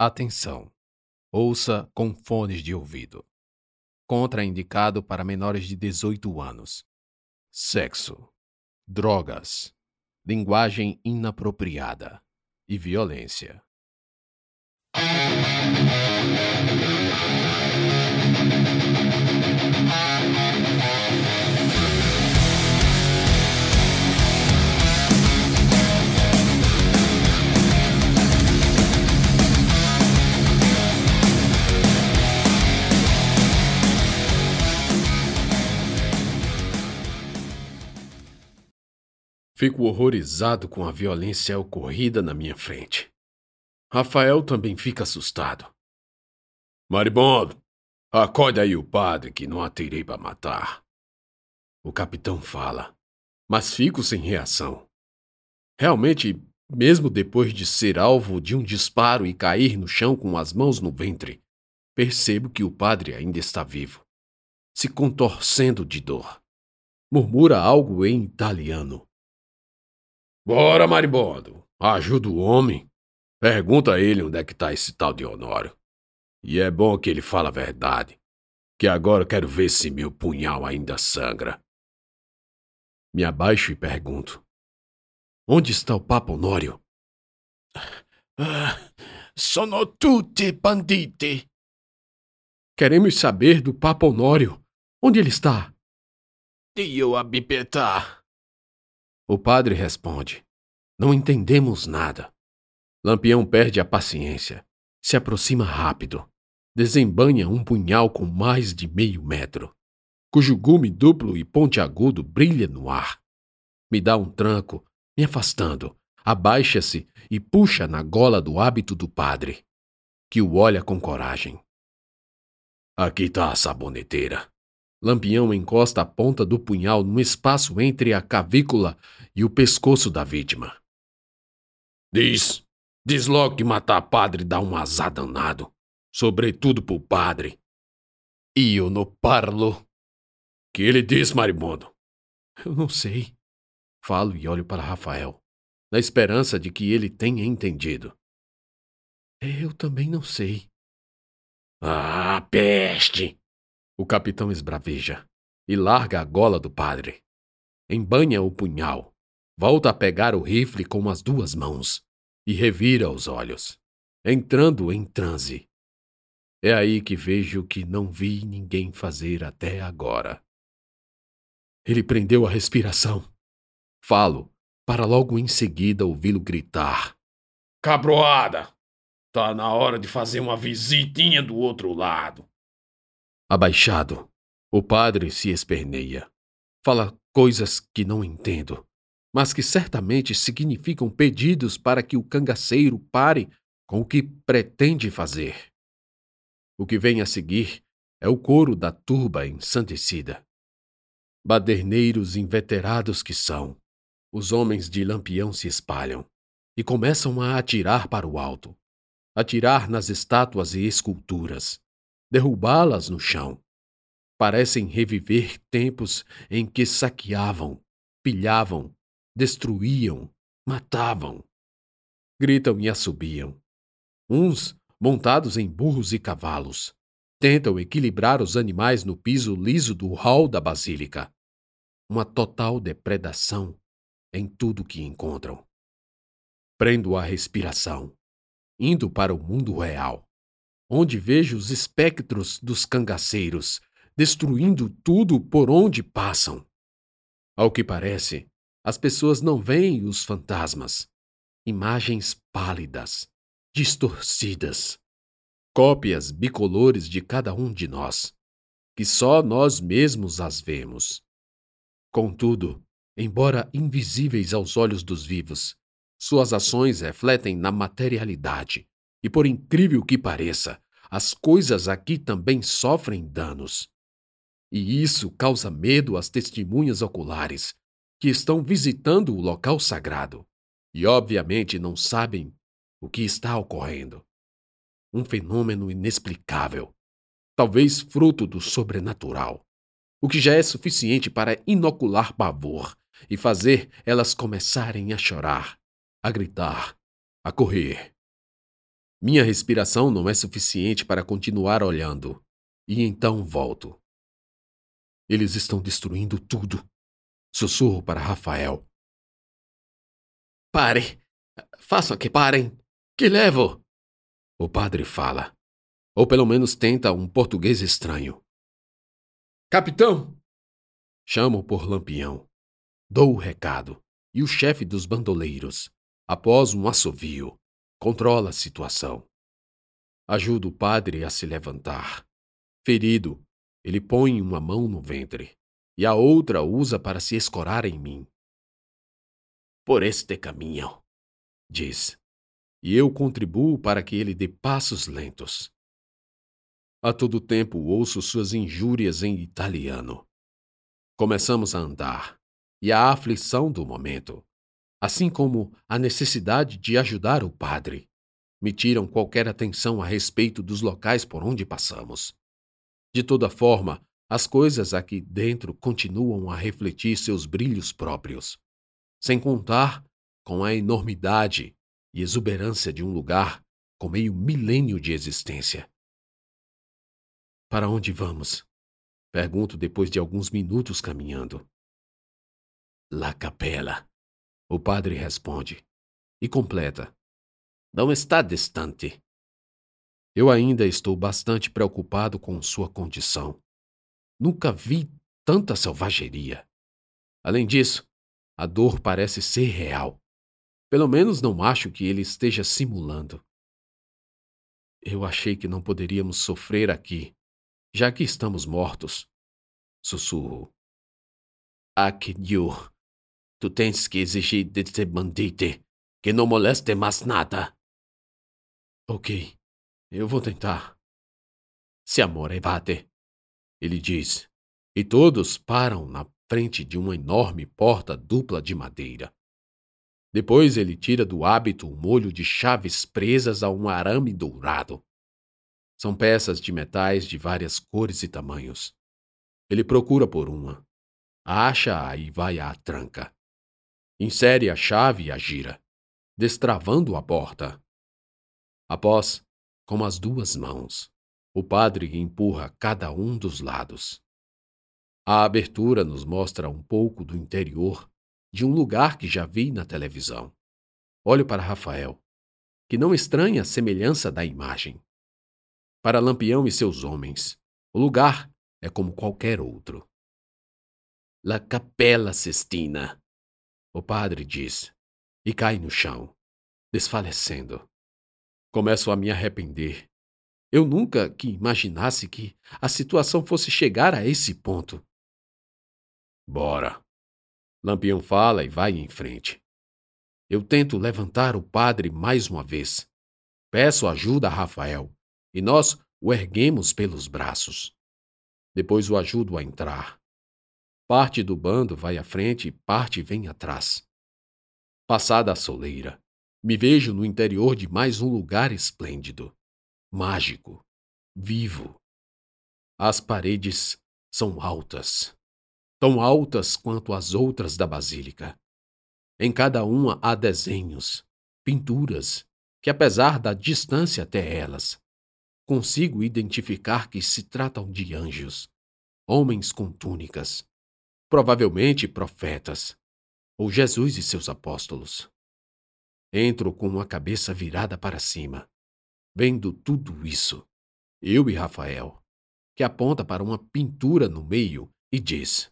Atenção! Ouça com fones de ouvido. Contraindicado para menores de 18 anos. Sexo, drogas, linguagem inapropriada e violência. Fico horrorizado com a violência ocorrida na minha frente. Rafael também fica assustado. Maribondo, acorde aí o padre que não atirei para matar. O capitão fala, mas fico sem reação. Realmente, mesmo depois de ser alvo de um disparo e cair no chão com as mãos no ventre, percebo que o padre ainda está vivo, se contorcendo de dor. Murmura algo em italiano. Bora, maribondo. Ajuda o homem. Pergunta a ele onde é que tá esse tal de Honório. E é bom que ele fala a verdade, que agora quero ver se meu punhal ainda sangra. Me abaixo e pergunto: Onde está o Papa Honório? Ah, sono tutti banditi. Queremos saber do Papa Honório. Onde ele está? Dio abipetà. O padre responde: Não entendemos nada. Lampião perde a paciência, se aproxima rápido, desembanha um punhal com mais de meio metro, cujo gume duplo e pontiagudo brilha no ar. Me dá um tranco, me afastando, abaixa-se e puxa na gola do hábito do padre, que o olha com coragem. Aqui está a saboneteira. Lampião encosta a ponta do punhal no espaço entre a cavícula e o pescoço da vítima. Diz, diz logo que matar padre dá um azar danado, sobretudo pro padre. E eu não parlo. Que ele diz, maribondo? Eu não sei. Falo e olho para Rafael, na esperança de que ele tenha entendido. Eu também não sei. Ah, peste! O capitão esbraveja e larga a gola do padre. Embanha o punhal, volta a pegar o rifle com as duas mãos e revira os olhos, entrando em transe. É aí que vejo que não vi ninguém fazer até agora. Ele prendeu a respiração. Falo, para logo em seguida ouvi-lo gritar: Cabroada! Tá na hora de fazer uma visitinha do outro lado. Abaixado, o padre se esperneia. Fala coisas que não entendo, mas que certamente significam pedidos para que o cangaceiro pare com o que pretende fazer. O que vem a seguir é o coro da turba ensandecida. Baderneiros inveterados que são, os homens de Lampião se espalham e começam a atirar para o alto, atirar nas estátuas e esculturas, derrubá-las no chão. Parecem reviver tempos em que saqueavam, pilhavam, destruíam, matavam. Gritam e assobiam. Uns, montados em burros e cavalos, tentam equilibrar os animais no piso liso do hall da basílica. Uma total depredação em tudo que encontram. Prendo a respiração, indo para o mundo real onde vejo os espectros dos cangaceiros destruindo tudo por onde passam. Ao que parece, as pessoas não veem os fantasmas, imagens pálidas, distorcidas, cópias bicolores de cada um de nós, que só nós mesmos as vemos. Contudo, embora invisíveis aos olhos dos vivos, suas ações refletem na materialidade e por incrível que pareça, as coisas aqui também sofrem danos. E isso causa medo às testemunhas oculares, que estão visitando o local sagrado e, obviamente, não sabem o que está ocorrendo. Um fenômeno inexplicável, talvez fruto do sobrenatural, o que já é suficiente para inocular pavor e fazer elas começarem a chorar, a gritar, a correr Minha respiração não é suficiente para continuar olhando, e então volto. Eles estão destruindo tudo. Sussurro para Rafael. Pare! Façam que parem! Que levo! O padre fala. Ou pelo menos tenta um português estranho. Capitão! Chamo por Lampião. Dou o recado, e o chefe dos bandoleiros, após um assovio, controla a situação. Ajuda o padre a se levantar. Ferido, ele põe uma mão no ventre e a outra usa para se escorar em mim. Por este caminho, diz, e eu contribuo para que ele dê passos lentos. A todo tempo ouço suas injúrias em italiano. Começamos a andar, e a aflição do momento, assim como a necessidade de ajudar o padre, me tiram qualquer atenção a respeito dos locais por onde passamos. De toda forma, as coisas aqui dentro continuam a refletir seus brilhos próprios, sem contar com a enormidade e exuberância de um lugar com meio milênio de existência. Para onde vamos? Pergunto depois de alguns minutos caminhando. La Capela. O padre responde e completa. Não está distante. Eu ainda estou bastante preocupado com sua condição. Nunca vi tanta selvageria. Além disso, a dor parece ser real. Pelo menos não acho que ele esteja simulando. Eu achei que não poderíamos sofrer aqui, já que estamos mortos. Sussurro. Akidyu, tu tens que exigir desse bandite que não moleste mais nada. Ok, eu vou tentar. Se amor evade, ele diz, e todos param na frente de uma enorme porta dupla de madeira. Depois ele tira do hábito um molho de chaves presas a um arame dourado. São peças de metais de várias cores e tamanhos. Ele procura por uma, acha-a e vai à tranca. Insere a chave e a gira, destravando a porta. Após, com as duas mãos, o padre empurra cada um dos lados. A abertura nos mostra um pouco do interior de um lugar que já vi na televisão. Olho para Rafael, que não estranha a semelhança da imagem. Para Lampião e seus homens, o lugar é como qualquer outro. La Capella Sistina, o padre diz, e cai no chão, desfalecendo. Começo a me arrepender. Eu nunca que imaginasse que a situação fosse chegar a esse ponto. Bora. Lampião fala e vai em frente. Eu tento levantar o padre mais uma vez. Peço ajuda a Rafael e nós o erguemos pelos braços. Depois o ajudo a entrar. Parte do bando vai à frente e parte vem atrás. Passada a soleira, me vejo no interior de mais um lugar esplêndido, mágico, vivo. As paredes são altas, tão altas quanto as outras da basílica. Em cada uma há desenhos, pinturas, que apesar da distância até elas, consigo identificar que se tratam de anjos, homens com túnicas, provavelmente profetas, ou Jesus e seus apóstolos. Entro com a cabeça virada para cima, vendo tudo isso, eu e Rafael, que aponta para uma pintura no meio e diz: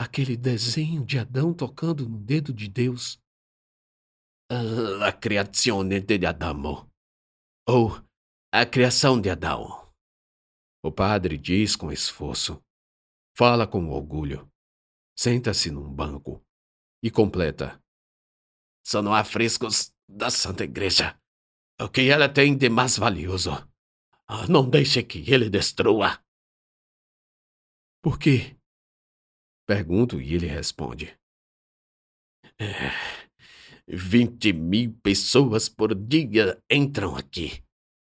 Aquele desenho de Adão tocando no dedo de Deus. La creazione de Adamo. Ou a criação de Adão. O padre diz com esforço. Fala com orgulho. Senta-se num banco e completa. São afrescos da Santa Igreja. O que ela tem de mais valioso. Ah, não deixe que ele destrua. Por quê? Pergunto e ele responde. É, vinte mil pessoas por dia entram aqui.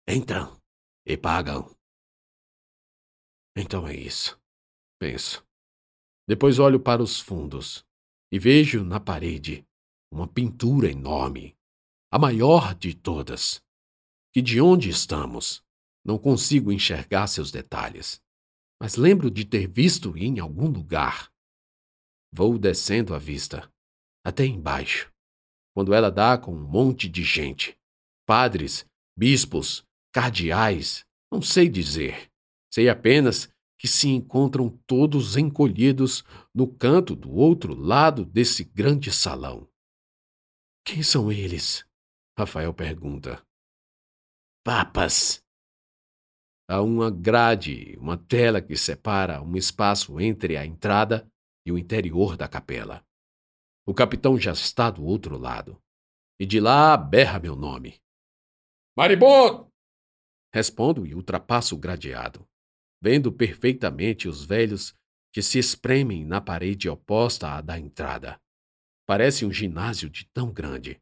Entram e pagam. Então é isso, penso. Depois olho para os fundos e vejo na parede uma pintura enorme, a maior de todas. que de onde estamos. Não consigo enxergar seus detalhes, mas lembro de ter visto em algum lugar. Vou descendo a vista, até embaixo, quando ela dá com um monte de gente. Padres, bispos, cardeais, não sei dizer. Sei apenas que se encontram todos encolhidos no canto do outro lado desse grande salão. Quem são eles? Rafael pergunta. Papas. Há uma grade, uma tela que separa um espaço entre a entrada e o interior da capela. O capitão já está do outro lado. E de lá berra meu nome. Maribondo! Respondo e ultrapasso o gradeado, vendo perfeitamente os velhos que se espremem na parede oposta à da entrada. Parece um ginásio de tão grande.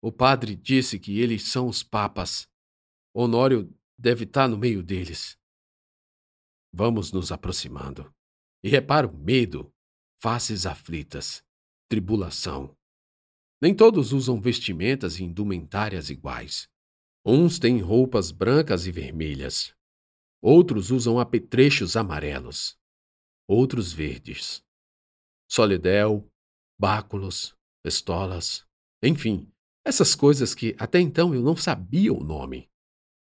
O padre disse que eles são os papas. Honório deve estar no meio deles. Vamos nos aproximando. E reparo medo, faces aflitas, tribulação. Nem todos usam vestimentas e indumentárias iguais. Uns têm roupas brancas e vermelhas. Outros usam apetrechos amarelos. Outros verdes. Solidel, báculos, estolas, enfim, essas coisas que até então eu não sabia o nome.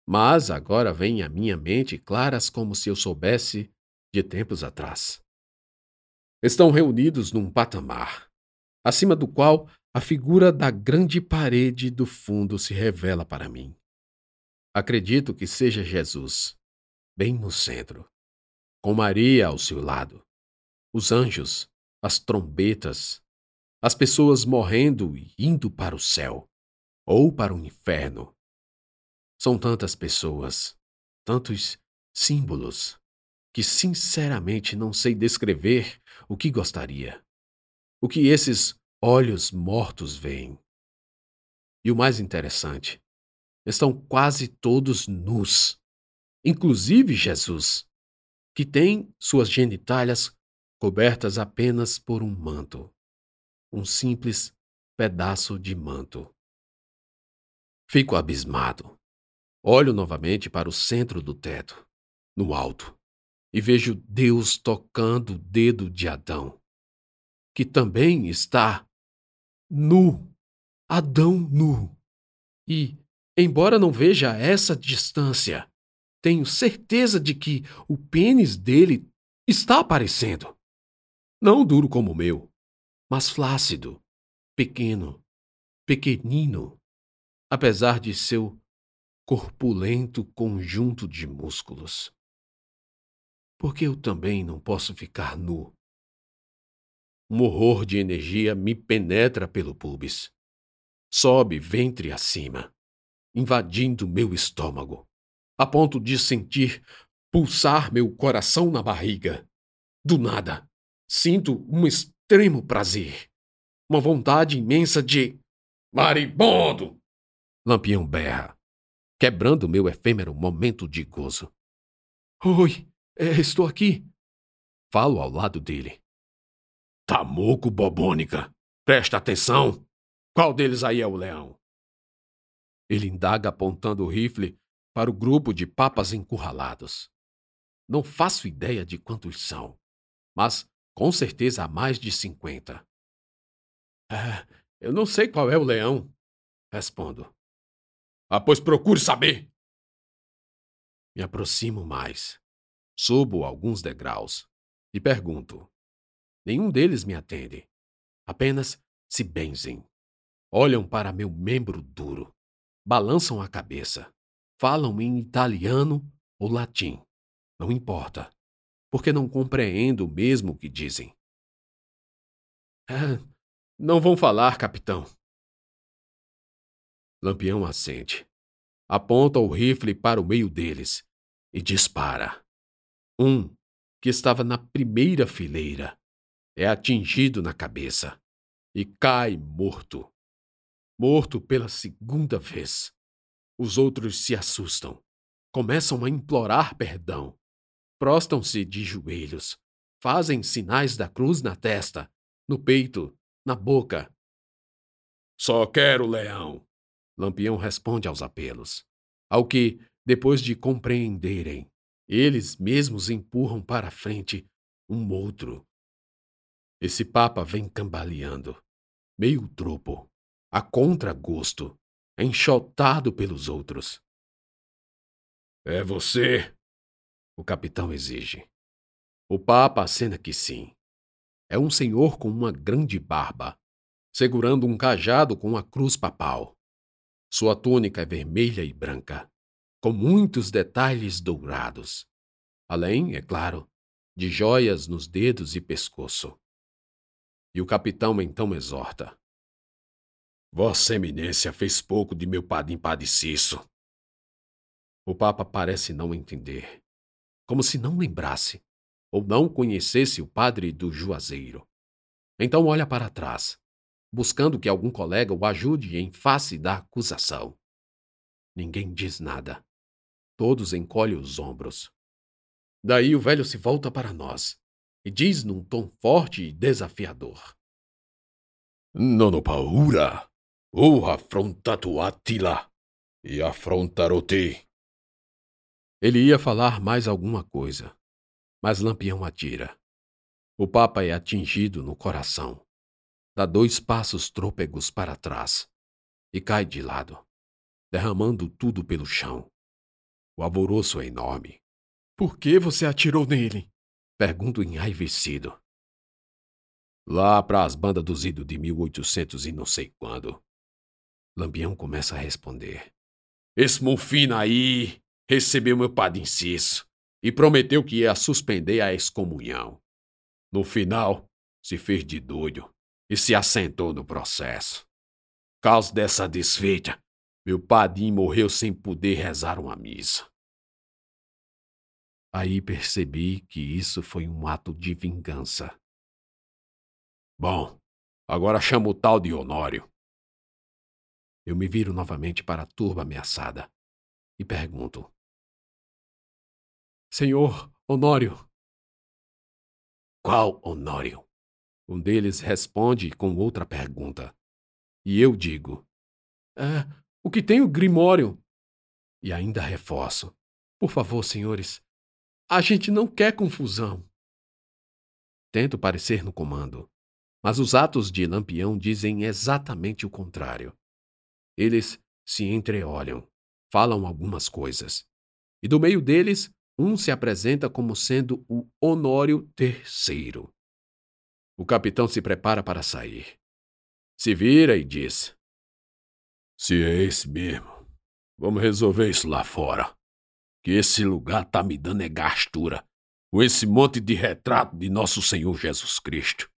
Mas agora vêm à minha mente claras como se eu soubesse de tempos atrás. Estão reunidos num patamar, acima do qual a figura da grande parede do fundo se revela para mim. Acredito que seja Jesus, bem no centro, com Maria ao seu lado, os anjos, as trombetas, as pessoas morrendo e indo para o céu ou para o inferno. São tantas pessoas, tantos símbolos, que sinceramente não sei descrever o que gostaria. O que esses olhos mortos veem. E o mais interessante, estão quase todos nus, inclusive Jesus, que tem suas genitálias cobertas apenas por um manto um simples pedaço de manto. Fico abismado. Olho novamente para o centro do teto, no alto, e vejo Deus tocando o dedo de Adão, que também está nu. Adão nu. E, embora não veja essa distância, tenho certeza de que o pênis dele está aparecendo. Não duro como o meu, mas flácido, pequeno, pequenino, apesar de seu corpulento conjunto de músculos. Porque eu também não posso ficar nu. Um horror de energia me penetra pelo pubis. Sobe ventre acima, invadindo meu estômago, a ponto de sentir pulsar meu coração na barriga. Do nada, sinto um extremo prazer. Uma vontade imensa de. Maribondo! Lampião berra, quebrando meu efêmero momento de gozo. Oi, é, estou aqui. Falo ao lado dele. Tamuco bobônica, presta atenção. Qual deles aí é o leão? Ele indaga apontando o rifle para o grupo de papas encurralados. Não faço ideia de quantos são, mas com certeza há mais de cinquenta. Ah, eu não sei qual é o leão, respondo. Ah, pois procure saber. Me aproximo mais. Subo alguns degraus e pergunto. Nenhum deles me atende. Apenas se benzem. Olham para meu membro duro. Balançam a cabeça. Falam em italiano ou latim. Não importa porque não compreendo mesmo o que dizem. Ah, não vão falar, capitão. Lampião assente. Aponta o rifle para o meio deles e dispara. Um, que estava na primeira fileira, é atingido na cabeça e cai morto. Morto pela segunda vez. Os outros se assustam. Começam a implorar perdão prostam-se de joelhos, fazem sinais da cruz na testa, no peito, na boca. Só quero leão. Lampião responde aos apelos, ao que, depois de compreenderem, eles mesmos empurram para frente um outro. Esse papa vem cambaleando, meio tropo, a contragosto, enxotado pelos outros. É você? O capitão exige. O papa acena que sim. É um senhor com uma grande barba, segurando um cajado com a cruz papal. Sua túnica é vermelha e branca, com muitos detalhes dourados. Além, é claro, de joias nos dedos e pescoço. E o capitão então exorta: Vossa Eminência fez pouco de meu padim padeciço. O Papa parece não entender, como se não lembrasse ou não conhecesse o padre do Juazeiro. Então olha para trás, buscando que algum colega o ajude em face da acusação. Ninguém diz nada. Todos encolhem os ombros. Daí o velho se volta para nós e diz num tom forte e desafiador: Nono paura, ou afrontato Attila, e afrontarote. Ele ia falar mais alguma coisa, mas Lampião atira. O Papa é atingido no coração. Dá dois passos trôpegos para trás e cai de lado, derramando tudo pelo chão. O alvoroço é enorme. Por que você atirou nele? Pergunto enraivecido. Lá para as bandas dos idos de 1800 e não sei quando. Lampião começa a responder. Esse Mufina aí recebeu meu padre inciso e prometeu que ia suspender a excomunhão. No final, se fez de doido e se assentou no processo. Causa dessa desfeita, meu padrinho morreu sem poder rezar uma missa. Aí percebi que isso foi um ato de vingança. Bom, agora chamo o tal de Honório. Eu me viro novamente para a turba ameaçada e pergunto: Senhor Honório. Qual Honório? Um deles responde com outra pergunta. E eu digo: É, o que tem o Grimório? E ainda reforço: Por favor, senhores, a gente não quer confusão. Tento parecer no comando, mas os atos de Lampião dizem exatamente o contrário. Eles se entreolham, falam algumas coisas, e do meio deles, um se apresenta como sendo o Honório III. O capitão se prepara para sair. Se vira e diz: Se é esse mesmo, vamos resolver isso lá fora que esse lugar tá me dando é gastura, com esse monte de retrato de nosso Senhor Jesus Cristo.